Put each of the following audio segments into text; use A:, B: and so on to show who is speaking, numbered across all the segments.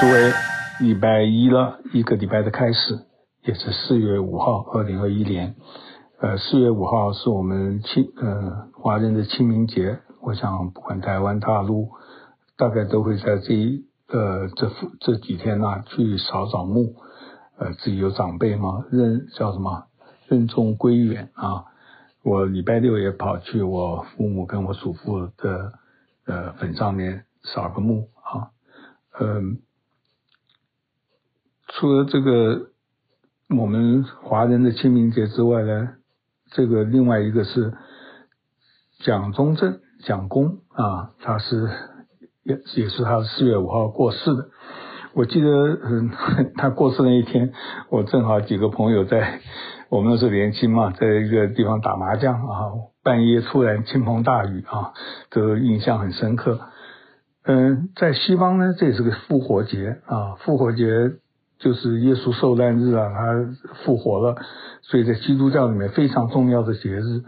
A: 作为礼拜一了，一个礼拜的开始，也是四月五号，二零二一年。呃，四月五号是我们清呃华人的清明节。我想，不管台湾、大陆，大概都会在这一呃这这几天呐、啊，去扫扫墓。呃，自己有长辈嘛，任叫什么任重归远啊。我礼拜六也跑去我父母跟我祖父的呃坟上面扫个墓啊。嗯。除了这个我们华人的清明节之外呢，这个另外一个是蒋中正蒋公啊，他是也也是他四月五号过世的。我记得嗯，他过世那一天，我正好几个朋友在我们那时候年轻嘛，在一个地方打麻将啊，半夜突然倾盆大雨啊，这个印象很深刻。嗯，在西方呢，这也是个复活节啊，复活节。就是耶稣受难日啊，他复活了，所以在基督教里面非常重要的节日。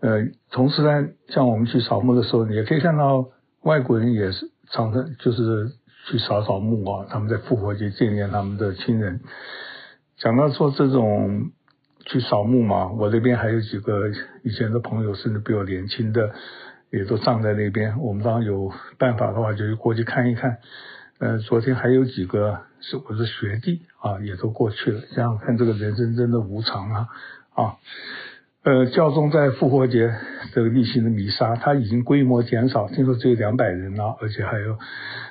A: 呃，同时呢，像我们去扫墓的时候，你也可以看到外国人也是常常就是去扫扫墓啊，他们在复活节纪念他们的亲人。讲到说这种去扫墓嘛，我这边还有几个以前的朋友，甚至比我年轻的，也都葬在那边。我们当有办法的话，就过去看一看。呃，昨天还有几个是我的学弟啊，也都过去了。想想看，这个人生真的无常啊啊！呃，教宗在复活节这个例行的弥撒，他已经规模减少，听说只有两百人了，而且还有，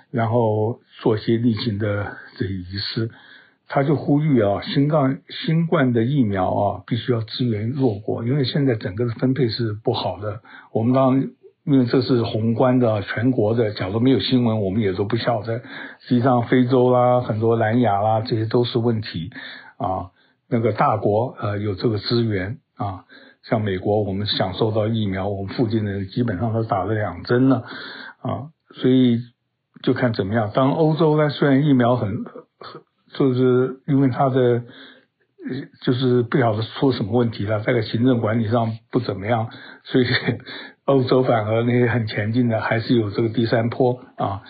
A: 然后做些例行的这些仪式，他就呼吁啊，新冠新冠的疫苗啊，必须要支援弱国，因为现在整个的分配是不好的。我们当因为这是宏观的、全国的，假如没有新闻，我们也都不晓得。实际上，非洲啦、很多南亚啦，这些都是问题啊。那个大国呃有这个资源啊，像美国，我们享受到疫苗，我们附近的人基本上都打了两针了啊，所以就看怎么样。当欧洲呢，虽然疫苗很很，就是因为它的就是不晓得出什么问题了，在个行政管理上不怎么样，所以。欧洲反而那些很前进的，还是有这个第三波啊。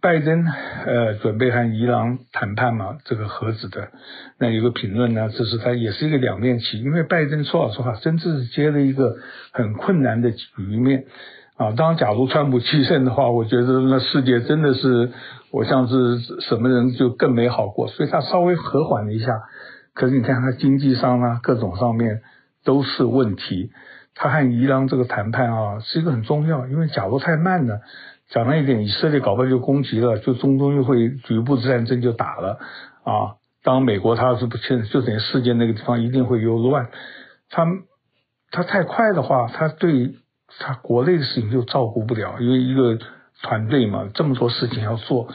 A: 拜登呃准备和伊朗谈判嘛，这个核子的。那有个评论呢，这是他也是一个两面棋，因为拜登说老实话，真正是接了一个很困难的局面啊。当，假如川普继胜的话，我觉得那世界真的是我像是什么人就更没好过，所以他稍微和缓了一下。可是你看他经济上啊，各种上面都是问题。他和伊朗这个谈判啊，是一个很重要，因为假如太慢了，讲了一点，以色列搞不好就攻击了，就中东又会局部战争就打了啊。当美国他是不确就等于世界那个地方一定会又乱。他他太快的话，他对他国内的事情就照顾不了，因为一个团队嘛，这么多事情要做。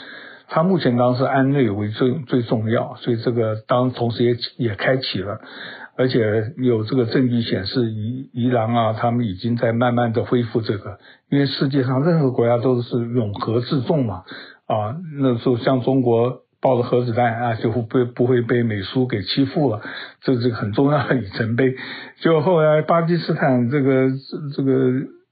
A: 他目前当时安内为最最重要，所以这个当同时也也开启了。而且有这个证据显示，伊伊朗啊，他们已经在慢慢的恢复这个，因为世界上任何国家都是永和自重嘛，啊，那时候像中国抱着核子弹啊，就会不不会被美苏给欺负了，这是很重要的里程碑。就后来巴基斯坦这个这个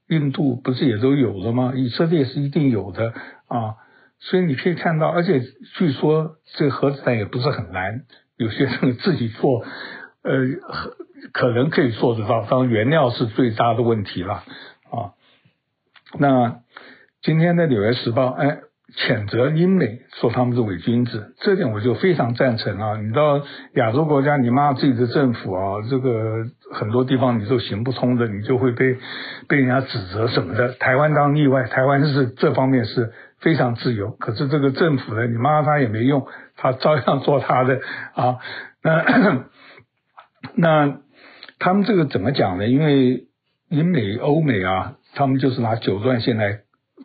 A: 印度不是也都有了吗？以色列是一定有的啊，所以你可以看到，而且据说这个核子弹也不是很难，有些人自己做。呃，可能可以做得到，当然原料是最大的问题了啊。那今天的《纽约时报》哎，谴责英美，说他们是伪君子，这点我就非常赞成啊。你到亚洲国家，你骂自己的政府啊，这个很多地方你都行不通的，你就会被被人家指责什么的。台湾当例外，台湾是这方面是非常自由，可是这个政府呢，你骂他也没用，他照样做他的啊。那。那他们这个怎么讲呢？因为英美、欧美啊，他们就是拿九段线来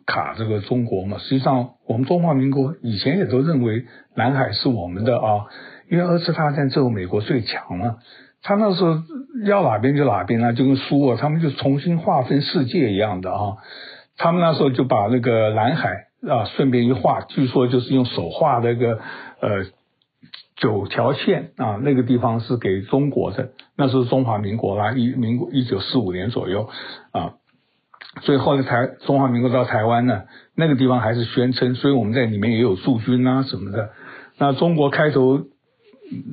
A: 卡这个中国嘛。实际上，我们中华民国以前也都认为南海是我们的啊，因为二次大战之后美国最强了，他那时候要哪边就哪边啊，就跟苏俄他们就重新划分世界一样的啊。他们那时候就把那个南海啊顺便一划，据说就是用手画那个呃。九条线啊，那个地方是给中国的，那是中华民国啦，一民国一九四五年左右啊。所以后来台中华民国到台湾呢，那个地方还是宣称，所以我们在里面也有驻军啊什么的。那中国开头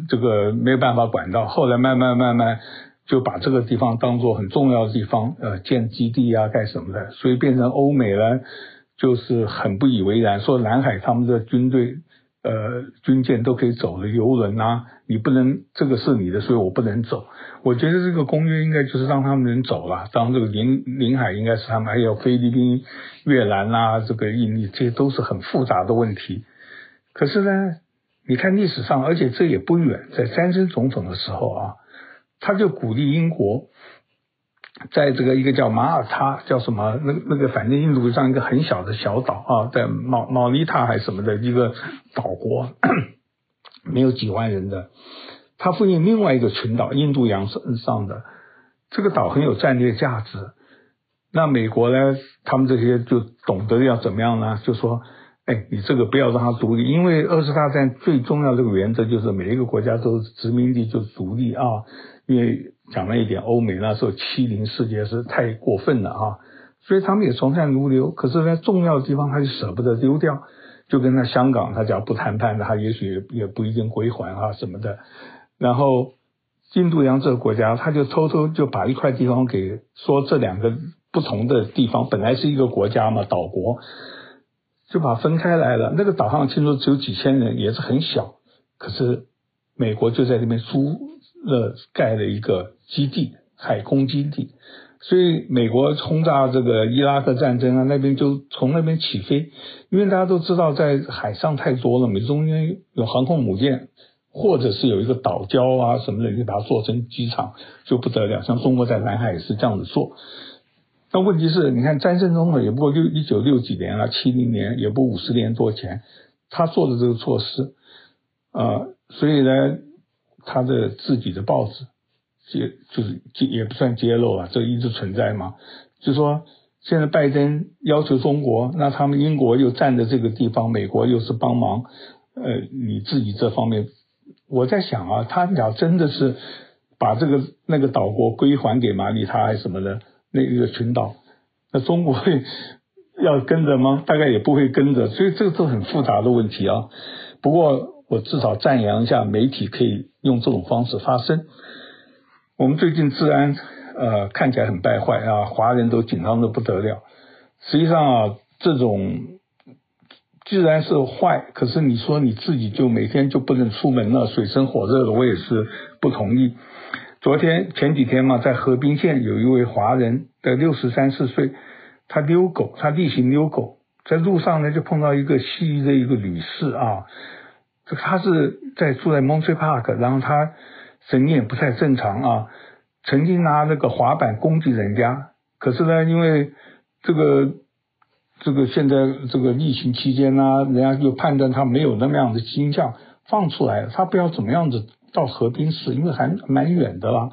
A: 这个没有办法管到，后来慢慢慢慢就把这个地方当做很重要的地方，呃，建基地啊干什么的，所以变成欧美呢就是很不以为然，说南海他们的军队。呃，军舰都可以走的游轮啊，你不能这个是你的，所以我不能走。我觉得这个公约应该就是让他们能走了，当这个领领海应该是他们，还有菲律宾、越南啊，这个印尼，这些都是很复杂的问题。可是呢，你看历史上，而且这也不远，在詹森总统的时候啊，他就鼓励英国。在这个一个叫马耳他，叫什么？那那个反正印度上一个很小的小岛啊，在毛毛里塔还是什么的一个岛国，没有几万人的。它附近另外一个群岛，印度洋上上的这个岛很有战略价值。那美国呢，他们这些就懂得要怎么样呢？就说，哎，你这个不要让它独立，因为二次大战最重要这个原则就是每一个国家都是殖民地就独立啊，因为。讲了一点，欧美那时候欺凌世界是太过分了啊，所以他们也从善如流。可是，在重要的地方，他就舍不得丢掉，就跟他香港，他讲不谈判的，他也许也不一定归还啊什么的。然后，印度洋这个国家，他就偷偷就把一块地方给说这两个不同的地方本来是一个国家嘛，岛国，就把分开来了。那个岛上听说只有几千人，也是很小，可是美国就在那边租。了盖了一个基地，海空基地，所以美国轰炸这个伊拉克战争啊，那边就从那边起飞，因为大家都知道在海上太多了，美中间有航空母舰，或者是有一个岛礁啊什么的，你把它做成机场就不得了。像中国在南海也是这样子做，但问题是，你看詹森总统也不过六一九六几年啊，七零年也不五十年多前，他做的这个措施，啊、所以呢。他的自己的报纸揭就是也不算揭露啊，这一直存在嘛。就说现在拜登要求中国，那他们英国又占着这个地方，美国又是帮忙，呃，你自己这方面，我在想啊，他俩真的是把这个那个岛国归还给马里他还是什么的那一个群岛，那中国会要跟着吗？大概也不会跟着，所以这个都很复杂的问题啊。不过。我至少赞扬一下媒体可以用这种方式发声。我们最近治安呃看起来很败坏啊，华人都紧张的不得了。实际上啊，这种既然是坏，可是你说你自己就每天就不能出门了，水深火热的，我也是不同意。昨天前几天嘛，在河滨县有一位华人的六十三四岁，他遛狗，他例行遛狗，在路上呢就碰到一个西医的一个女士啊。这他是在住在 Monterey Park，然后他神经也不太正常啊，曾经拿那个滑板攻击人家，可是呢，因为这个这个现在这个疫情期间呢、人家就判断他没有那么样的倾向，放出来了，他不知道怎么样子到河滨市，因为还蛮远的啦，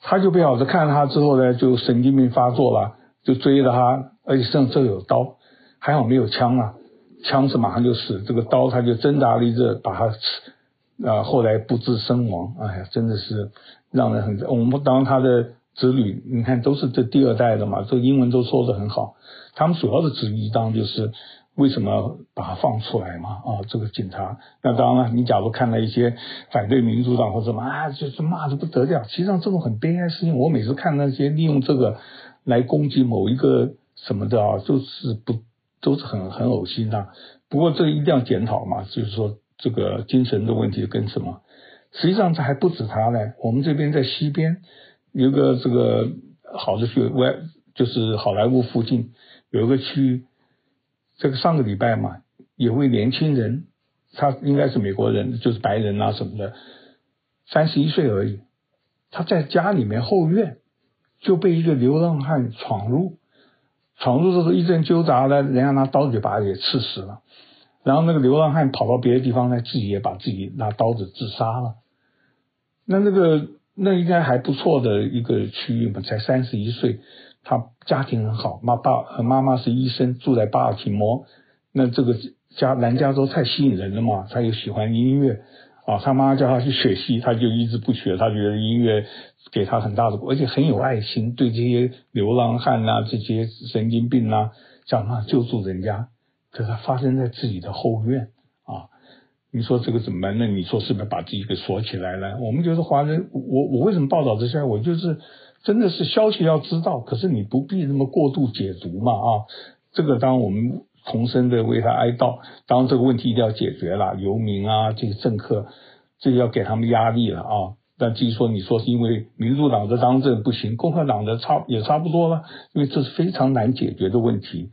A: 他就不晓得看了他之后呢，就神经病发作了，就追着他，而且身上这有刀，还好没有枪啊。枪是马上就死，这个刀他就挣扎了一阵，把他啊，后来不治身亡。哎呀，真的是让人很……我们当他的子女，你看都是这第二代的嘛，这英文都说得很好。他们主要的质疑当就是为什么把他放出来嘛？啊，这个警察。那当然了，你假如看了一些反对民主党或者什么啊，就是骂得不得了。实际上这种很悲哀的事情，我每次看那些利用这个来攻击某一个什么的啊，就是不。都是很很恶心的，不过这一定要检讨嘛，就是说这个精神的问题跟什么，实际上这还不止他呢。我们这边在西边有个这个好的区外，就是好莱坞附近有一个区，这个上个礼拜嘛，有位年轻人，他应该是美国人，就是白人啊什么的，三十一岁而已，他在家里面后院就被一个流浪汉闯入。闯入的时候一阵纠杂呢，人家拿刀子就把他给刺死了。然后那个流浪汉跑到别的地方呢，自己也把自己拿刀子自杀了。那那个那应该还不错的一个区域嘛，才三十一岁，他家庭很好，妈爸和妈妈是医生，住在巴尔的摩。那这个加南加州太吸引人了嘛，他又喜欢音乐啊，他妈叫他去学戏，他就一直不学，他觉得音乐给他很大的，而且很有爱心，对这些流浪汉啊、这些神经病啊，想办法救助人家。可是他发生在自己的后院啊，你说这个怎么办？那你说是不是把自己给锁起来了？我们就是华人，我我为什么报道这些？我就是真的是消息要知道，可是你不必那么过度解读嘛啊，这个当我们。重生的为他哀悼，当这个问题一定要解决了。游民啊，这个政客，这个要给他们压力了啊。但至于说你说是因为民主党的当政不行，共和党的差也差不多了，因为这是非常难解决的问题。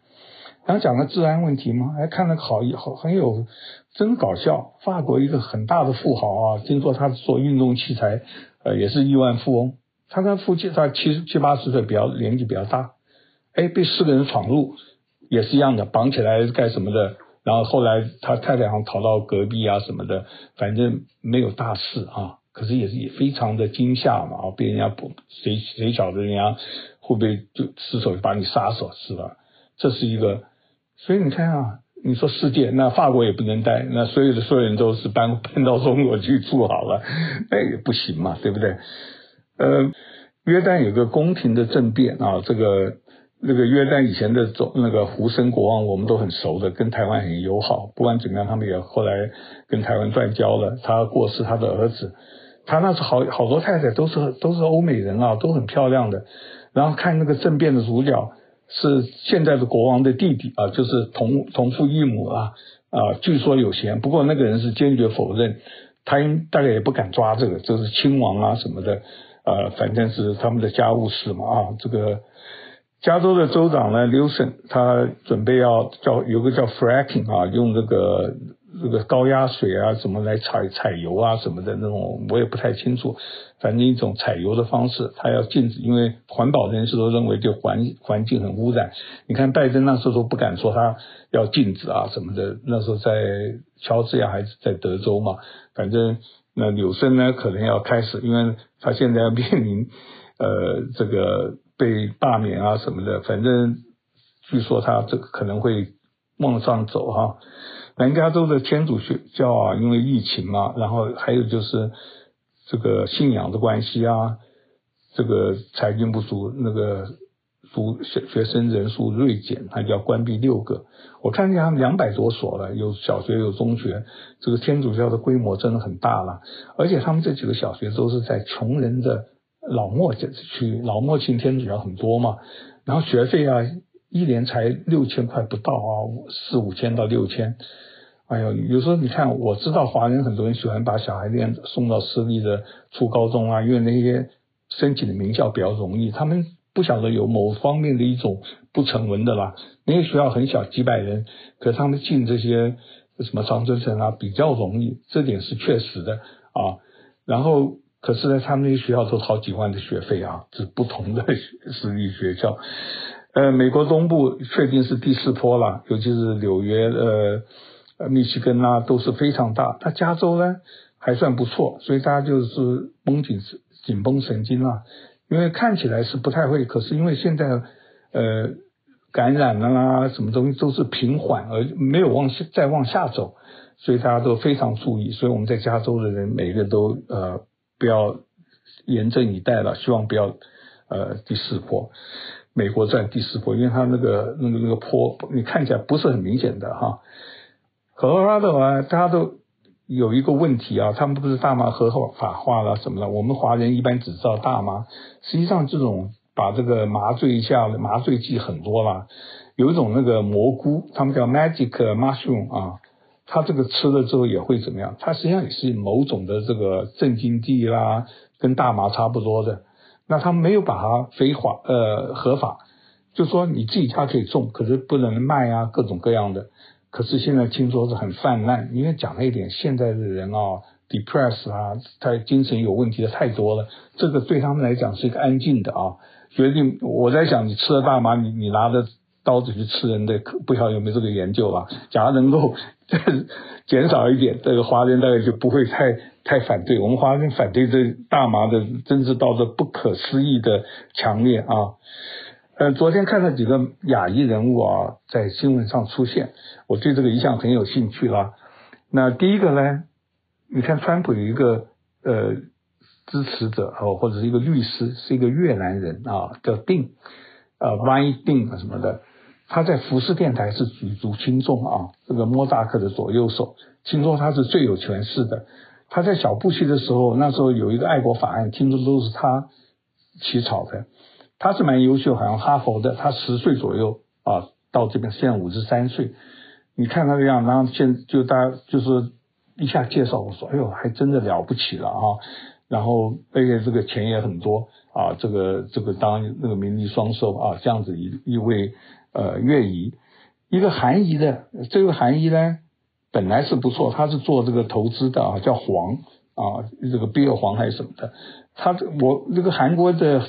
A: 刚讲了治安问题吗？哎，看了好好很有，真搞笑。法国一个很大的富豪啊，听说他做运动器材，呃，也是亿万富翁。他跟夫妻他七七八十岁，比较年纪比较大，哎，被四个人闯入。也是一样的，绑起来干什么的？然后后来他太太好像逃到隔壁啊什么的，反正没有大事啊。可是也是也非常的惊吓嘛，被人家不谁谁晓得人家会不会就失手把你杀死是吧？这是一个，所以你看啊，你说世界那法国也不能待，那所有的所有人都是搬搬到中国去住好了，那也不行嘛，对不对？呃，约旦有个宫廷的政变啊，这个。那个约旦以前的总那个胡森国王，我们都很熟的，跟台湾很友好。不管怎么样，他们也后来跟台湾断交了。他过世，他的儿子，他那时好好多太太都是都是欧美人啊，都很漂亮的。然后看那个政变的主角是现在的国王的弟弟啊，就是同同父异母啊啊，据说有嫌。不过那个人是坚决否认，他应大概也不敢抓这个，这是亲王啊什么的，呃，反正是他们的家务事嘛啊，这个。加州的州长呢，Newsom，他准备要叫有个叫 fracking 啊，用这个这个高压水啊，什么来采采油啊什么的那种，我也不太清楚。反正一种采油的方式，他要禁止，因为环保人士都认为就环环境很污染。你看拜登那时候都不敢说他要禁止啊什么的，那时候在乔治亚还是在德州嘛，反正那柳森呢可能要开始，因为他现在要面临呃这个。被罢免啊什么的，反正据说他这个可能会往上走哈。南加州的天主教啊，因为疫情嘛，然后还有就是这个信仰的关系啊，这个财经不足，那个读学学生人数锐减，他就要关闭六个。我看见他们两百多所了，有小学有中学，这个天主教的规模真的很大了，而且他们这几个小学都是在穷人的。老默去老默信天主教很多嘛，然后学费啊，一年才六千块不到啊，四五千到六千。哎呦，有时候你看，我知道华人很多人喜欢把小孩念送到私立的初高中啊，因为那些申请的名校比较容易，他们不晓得有某方面的一种不成文的啦。那些学校很小，几百人，可是他们进这些什么长春藤啊比较容易，这点是确实的啊。然后。可是呢，他们那些学校都好几万的学费啊，是不同的私立学校。呃，美国东部确定是第四波了，尤其是纽约、呃、密西根啊，都是非常大。那加州呢，还算不错，所以大家就是绷紧紧绷神经啊，因为看起来是不太会，可是因为现在呃感染了啦，什么东西都是平缓而没有往下再往下走，所以大家都非常注意。所以我们在加州的人每个都呃。不要严阵以待了，希望不要呃第四波，美国在第四波，因为它那个那个那个坡，你看起来不是很明显的哈。科罗拉多啊，大家都有一个问题啊，他们不是大麻合法化了什么的，我们华人一般只知道大麻，实际上这种把这个麻醉一下，麻醉剂很多啦，有一种那个蘑菇，他们叫 magic mushroom 啊。它这个吃了之后也会怎么样？它实际上也是某种的这个镇静剂啦，跟大麻差不多的。那他们没有把它非法呃合法，就说你自己家可以种，可是不能卖啊，各种各样的。可是现在听说是很泛滥，因为讲了一点，现在的人啊，depress 啊，他精神有问题的太多了。这个对他们来讲是一个安静的啊，决定我在想，你吃了大麻，你你拿着刀子去吃人的，不晓得有没有这个研究啊？假如能够。减少一点，这个华人大概就不会太太反对。我们华人反对这大麻的，真是到这不可思议的强烈啊！呃，昨天看到几个亚裔人物啊，在新闻上出现，我对这个一向很有兴趣啦。那第一个呢，你看川普有一个呃支持者哦，或者是一个律师，是一个越南人啊，叫丁，呃，Y 丁什么的，他在福斯电台是举足轻重啊，这个莫扎克的左右手，听说他是最有权势的。他在小布希的时候，那时候有一个爱国法案，听说都是他起草的。他是蛮优秀，好像哈佛的，他十岁左右啊，到这边现在五十三岁。你看他这样，然后现就大家就是一下介绍我说，哎呦，还真的了不起了啊！然后而且这个钱也很多啊，这个这个当那个名利双收啊，这样子一一位呃越裔，一个韩裔的，这个韩裔呢。本来是不错，他是做这个投资的啊，叫黄啊，这个比尔黄还是什么的。他我这个韩国的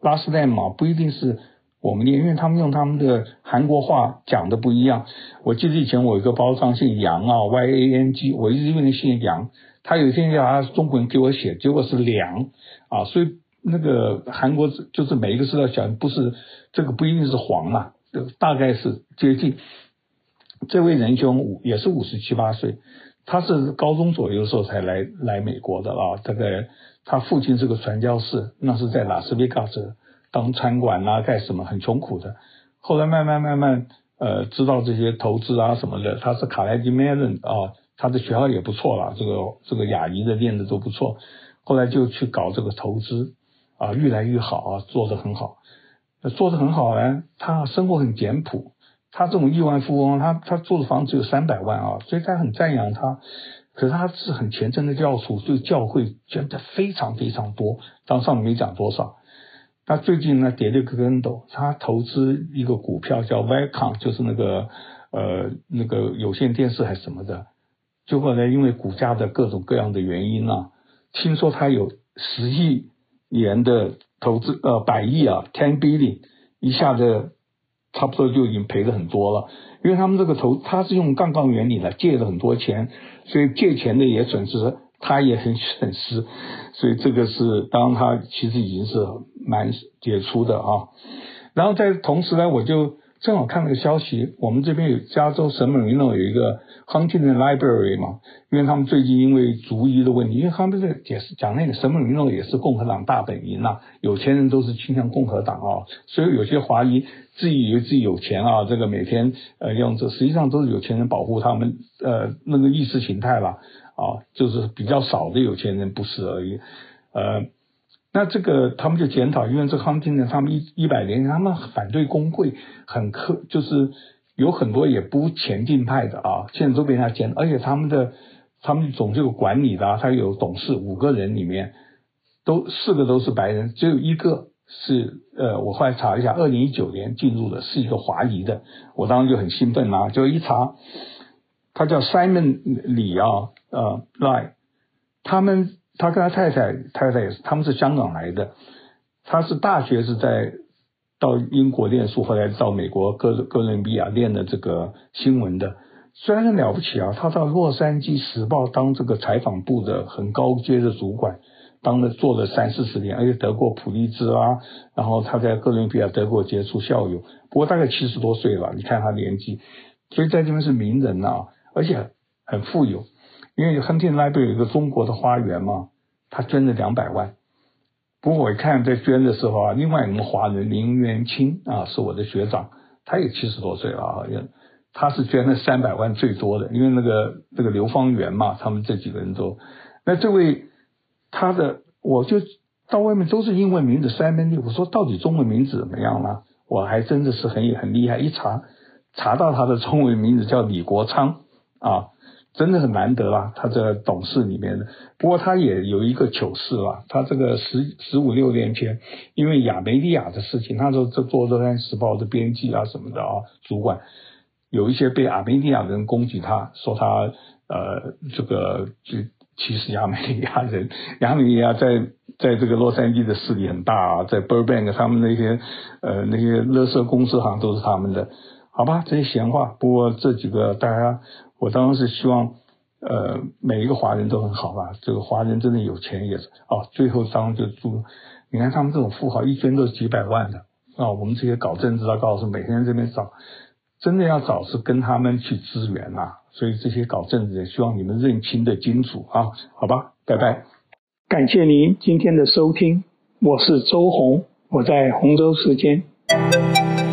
A: 拉丝代码，不一定是我们念，因为他们用他们的韩国话讲的不一样。我记得以前我有一个包商姓杨啊，Y A N G，我一直以为姓杨。他有一天叫他中国人给我写，结果是梁啊，所以那个韩国就是每一个字要讲，不是这个不一定是黄啊，大概是接近。这位仁兄五也是五十七八岁，他是高中左右的时候才来来美国的啊。大概他父亲是个传教士，那是在拉斯维加斯当餐馆啊，干什么很穷苦的。后来慢慢慢慢呃知道这些投资啊什么的，他是卡莱基梅伦啊，他的学校也不错了，这个这个亚裔的练的都不错。后来就去搞这个投资啊，越来越好啊，做得很好，做得很好呢。他生活很简朴。他这种亿万富翁，他他住的房子有三百万啊，所以他很赞扬他。可是他是很虔诚的教徒，对教会捐的非常非常多。当上没讲多少。他最近呢跌了个跟斗，他投资一个股票叫 Viacom，就是那个呃那个有线电视还是什么的。结果呢，因为股价的各种各样的原因啊，听说他有十亿元的投资，呃百亿啊，ten billion，一下子。差不多就已经赔了很多了，因为他们这个投，他是用杠杆原理来借了很多钱，所以借钱的也损失，他也很损失，所以这个是当他其实已经是蛮杰出的啊。然后在同时呢，我就。正好看了个消息，我们这边有加州圣马力诺有一个 Huntington Library 嘛，因为他们最近因为族裔的问题，因为他们这个解释讲那个圣马力诺也是共和党大本营呐，有钱人都是倾向共和党啊，所以有些华裔自以为自己有钱啊，这个每天呃用这实际上都是有钱人保护他们呃那个意识形态了啊，就是比较少的有钱人不是而已，呃。那这个他们就检讨，因为这康定呢，他们一一百年他们反对工会，很苛，就是有很多也不前进派的啊，现在都被他检，而且他们的他们总是有管理的，他有董事五个人里面都四个都是白人，只有一个是呃，我后来查一下，二零一九年进入的是一个华裔的，我当时就很兴奋啊，就一查，他叫 Simon 李啊，呃赖，他们。他跟他太太，太太也是，他们是香港来的。他是大学是在到英国念书，后来到美国哥哥伦比亚念的这个新闻的。虽然很了不起啊，他到洛杉矶时报当这个采访部的很高阶的主管，当了做了三四十年，而且得过普利兹啊。然后他在哥伦比亚得过杰出校友，不过大概七十多岁了，你看他年纪，所以在这边是名人啊，而且很，富有。因为亨廷莱不有一个中国的花园嘛，他捐了两百万。不过我一看在捐的时候啊，另外一个华人林元清啊，是我的学长，他也七十多岁了啊，他是捐了三百万最多的，因为那个那个刘芳元嘛，他们这几个人都。那这位他的，我就到外面都是英文名字 Simon 我说到底中文名字怎么样呢？我还真的是很很厉害，一查查到他的中文名字叫李国昌啊。真的很难得啦，他这个董事里面的。不过他也有一个糗事啦，他这个十十五六年前，因为亚美尼亚的事情，他说这做《洛杉矶时报》的编辑啊什么的啊，主管有一些被亚美尼亚人攻击他，说他呃这个就歧视亚美尼亚人。亚美尼亚在在这个洛杉矶的势力很大啊，在 Burbank 他们那些呃那些垃圾公司好像都是他们的，好吧，这些闲话。不过这几个大家。我当然是希望呃每一个华人都很好吧这个华人真的有钱也是哦最后当然就祝你看他们这种富豪一捐都是几百万的啊我们这些搞政治的告诉每天这边找真的要找是跟他们去支援啊所以这些搞政治的希望你们认清的清楚啊好吧拜拜。
B: 感谢您今天的收听我是周红我在洪州时间。